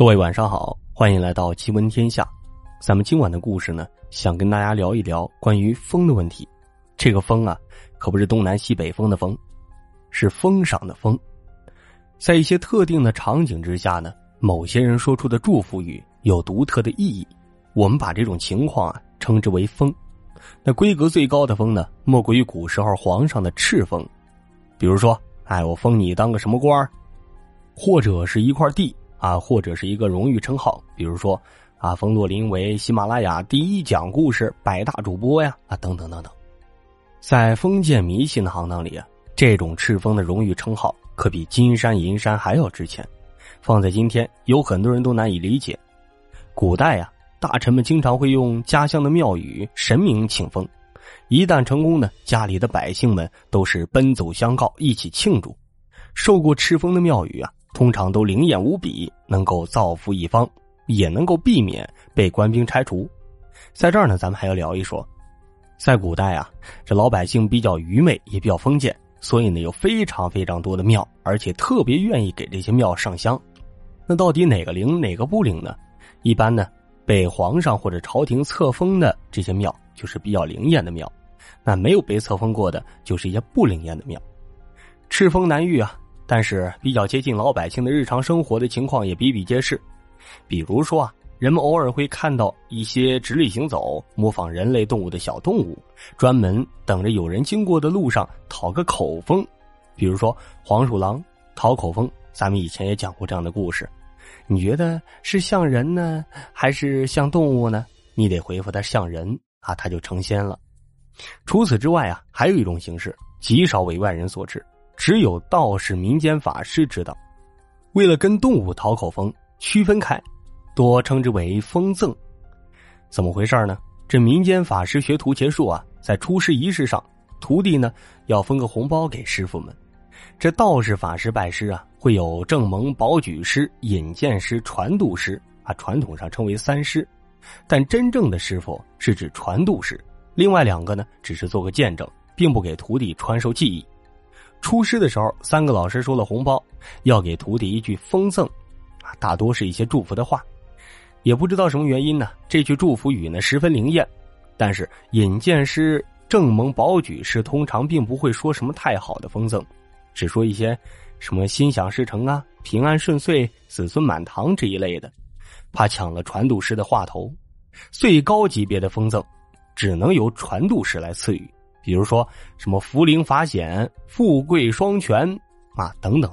各位晚上好，欢迎来到奇闻天下。咱们今晚的故事呢，想跟大家聊一聊关于风的问题。这个风啊，可不是东南西北风的风，是风赏的风。在一些特定的场景之下呢，某些人说出的祝福语有独特的意义。我们把这种情况啊称之为风。那规格最高的风呢，莫过于古时候皇上的敕封。比如说，哎，我封你当个什么官或者是一块地。啊，或者是一个荣誉称号，比如说，啊，冯若林为喜马拉雅第一讲故事百大主播呀，啊，等等等等，在封建迷信的行当里啊，这种赤峰的荣誉称号可比金山银山还要值钱。放在今天，有很多人都难以理解。古代呀，大臣们经常会用家乡的庙宇、神明请封，一旦成功呢，家里的百姓们都是奔走相告，一起庆祝。受过敕封的庙宇啊。通常都灵验无比，能够造福一方，也能够避免被官兵拆除。在这儿呢，咱们还要聊一说，在古代啊，这老百姓比较愚昧，也比较封建，所以呢，有非常非常多的庙，而且特别愿意给这些庙上香。那到底哪个灵，哪个不灵呢？一般呢，被皇上或者朝廷册封的这些庙，就是比较灵验的庙；那没有被册封过的，就是一些不灵验的庙。敕封难遇啊。但是比较接近老百姓的日常生活的情况也比比皆是，比如说啊，人们偶尔会看到一些直立行走、模仿人类动物的小动物，专门等着有人经过的路上讨个口风。比如说黄鼠狼讨口风，咱们以前也讲过这样的故事。你觉得是像人呢，还是像动物呢？你得回复他像人啊，他就成仙了。除此之外啊，还有一种形式，极少为外人所知。只有道士、民间法师知道。为了跟动物讨口风，区分开，多称之为风赠。怎么回事呢？这民间法师学徒结束啊，在出师仪式上，徒弟呢要分个红包给师傅们。这道士、法师拜师啊，会有正蒙、保举师、引荐师、传度师啊，传统上称为三师。但真正的师傅是指传度师，另外两个呢，只是做个见证，并不给徒弟传授技艺。出师的时候，三个老师收了红包，要给徒弟一句封赠，大多是一些祝福的话。也不知道什么原因呢，这句祝福语呢十分灵验。但是引荐师、正蒙保举师通常并不会说什么太好的封赠，只说一些什么心想事成啊、平安顺遂、子孙满堂这一类的，怕抢了传度师的话头。最高级别的封赠，只能由传度师来赐予。比如说什么福临法显、富贵双全啊等等。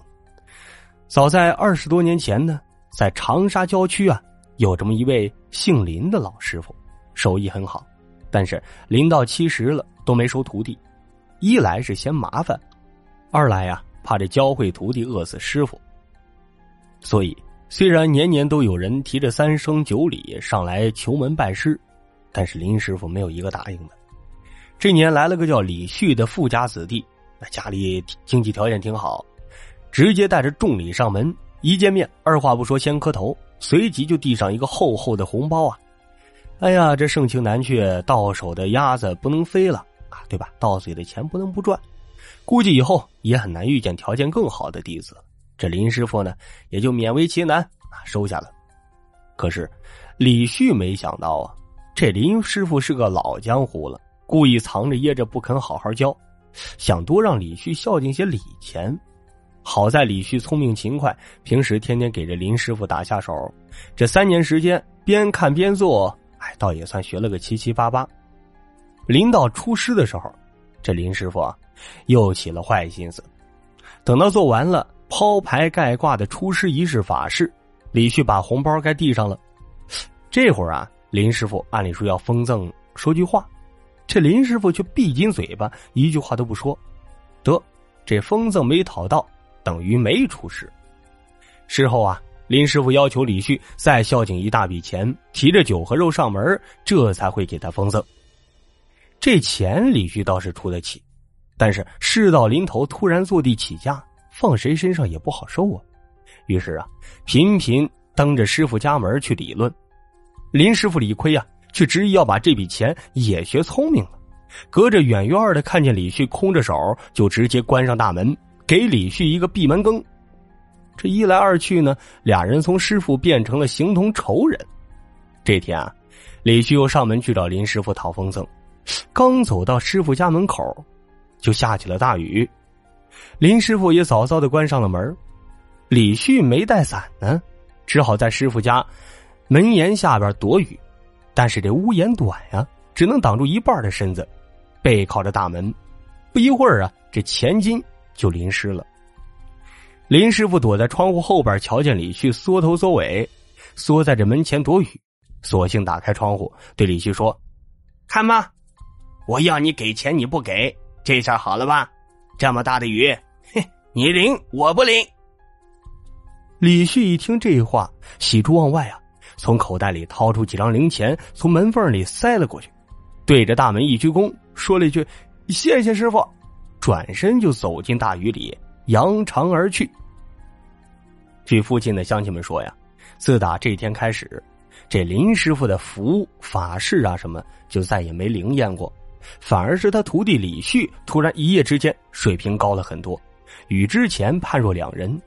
早在二十多年前呢，在长沙郊区啊，有这么一位姓林的老师傅，手艺很好，但是临到七十了都没收徒弟，一来是嫌麻烦，二来呀怕这教会徒弟饿死师傅。所以虽然年年都有人提着三生九礼上来求门拜师，但是林师傅没有一个答应的。这年来了个叫李旭的富家子弟，那家里经济条件挺好，直接带着重礼上门。一见面，二话不说先磕头，随即就递上一个厚厚的红包啊！哎呀，这盛情难却，到手的鸭子不能飞了啊，对吧？到嘴的钱不能不赚。估计以后也很难遇见条件更好的弟子。这林师傅呢，也就勉为其难啊，收下了。可是李旭没想到啊，这林师傅是个老江湖了。故意藏着掖着不肯好好教，想多让李旭孝敬些礼钱。好在李旭聪明勤快，平时天天给这林师傅打下手。这三年时间，边看边做，哎，倒也算学了个七七八八。临到出师的时候，这林师傅啊，又起了坏心思。等到做完了抛牌盖挂的出师仪式法事，李旭把红包该递上了。这会儿啊，林师傅按理说要封赠说句话。这林师傅却闭紧嘴巴，一句话都不说。得，这封赠没讨到，等于没出事。事后啊，林师傅要求李旭再孝敬一大笔钱，提着酒和肉上门，这才会给他封赠。这钱李旭倒是出得起，但是事到临头，突然坐地起价，放谁身上也不好受啊。于是啊，频频登着师傅家门去理论。林师傅理亏呀。却执意要把这笔钱也学聪明了，隔着远远的看见李旭空着手，就直接关上大门，给李旭一个闭门羹。这一来二去呢，俩人从师傅变成了形同仇人。这天啊，李旭又上门去找林师傅讨风筝，刚走到师傅家门口，就下起了大雨。林师傅也早早的关上了门，李旭没带伞呢，只好在师傅家门檐下边躲雨。但是这屋檐短呀，只能挡住一半的身子，背靠着大门。不一会儿啊，这前襟就淋湿了。林师傅躲在窗户后边，瞧见李旭缩头缩尾，缩在这门前躲雨，索性打开窗户，对李旭说：“看吧，我要你给钱，你不给，这下好了吧？这么大的雨，嘿，你淋我不淋。”李旭一听这话，喜出望外啊，从口袋里掏出几张零钱，从门缝里塞了过去，对着大门一鞠躬，说了一句：“谢谢师傅。”转身就走进大雨里。扬长而去。据附近的乡亲们说呀，自打这天开始，这林师傅的符法事啊什么就再也没灵验过，反而是他徒弟李旭突然一夜之间水平高了很多，与之前判若两人。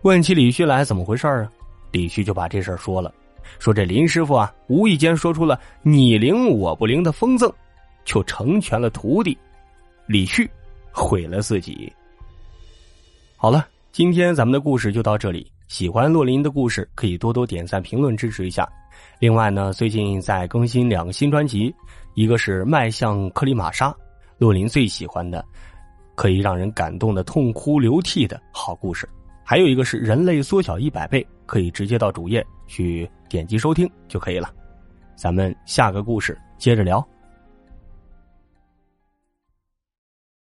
问起李旭来怎么回事啊？李旭就把这事儿说了，说这林师傅啊无意间说出了你灵我不灵的风赠，就成全了徒弟李旭，毁了自己。好了，今天咱们的故事就到这里。喜欢洛林的故事，可以多多点赞、评论支持一下。另外呢，最近在更新两个新专辑，一个是《迈向克里玛莎》，洛林最喜欢的，可以让人感动的痛哭流涕的好故事；还有一个是《人类缩小一百倍》，可以直接到主页去点击收听就可以了。咱们下个故事接着聊。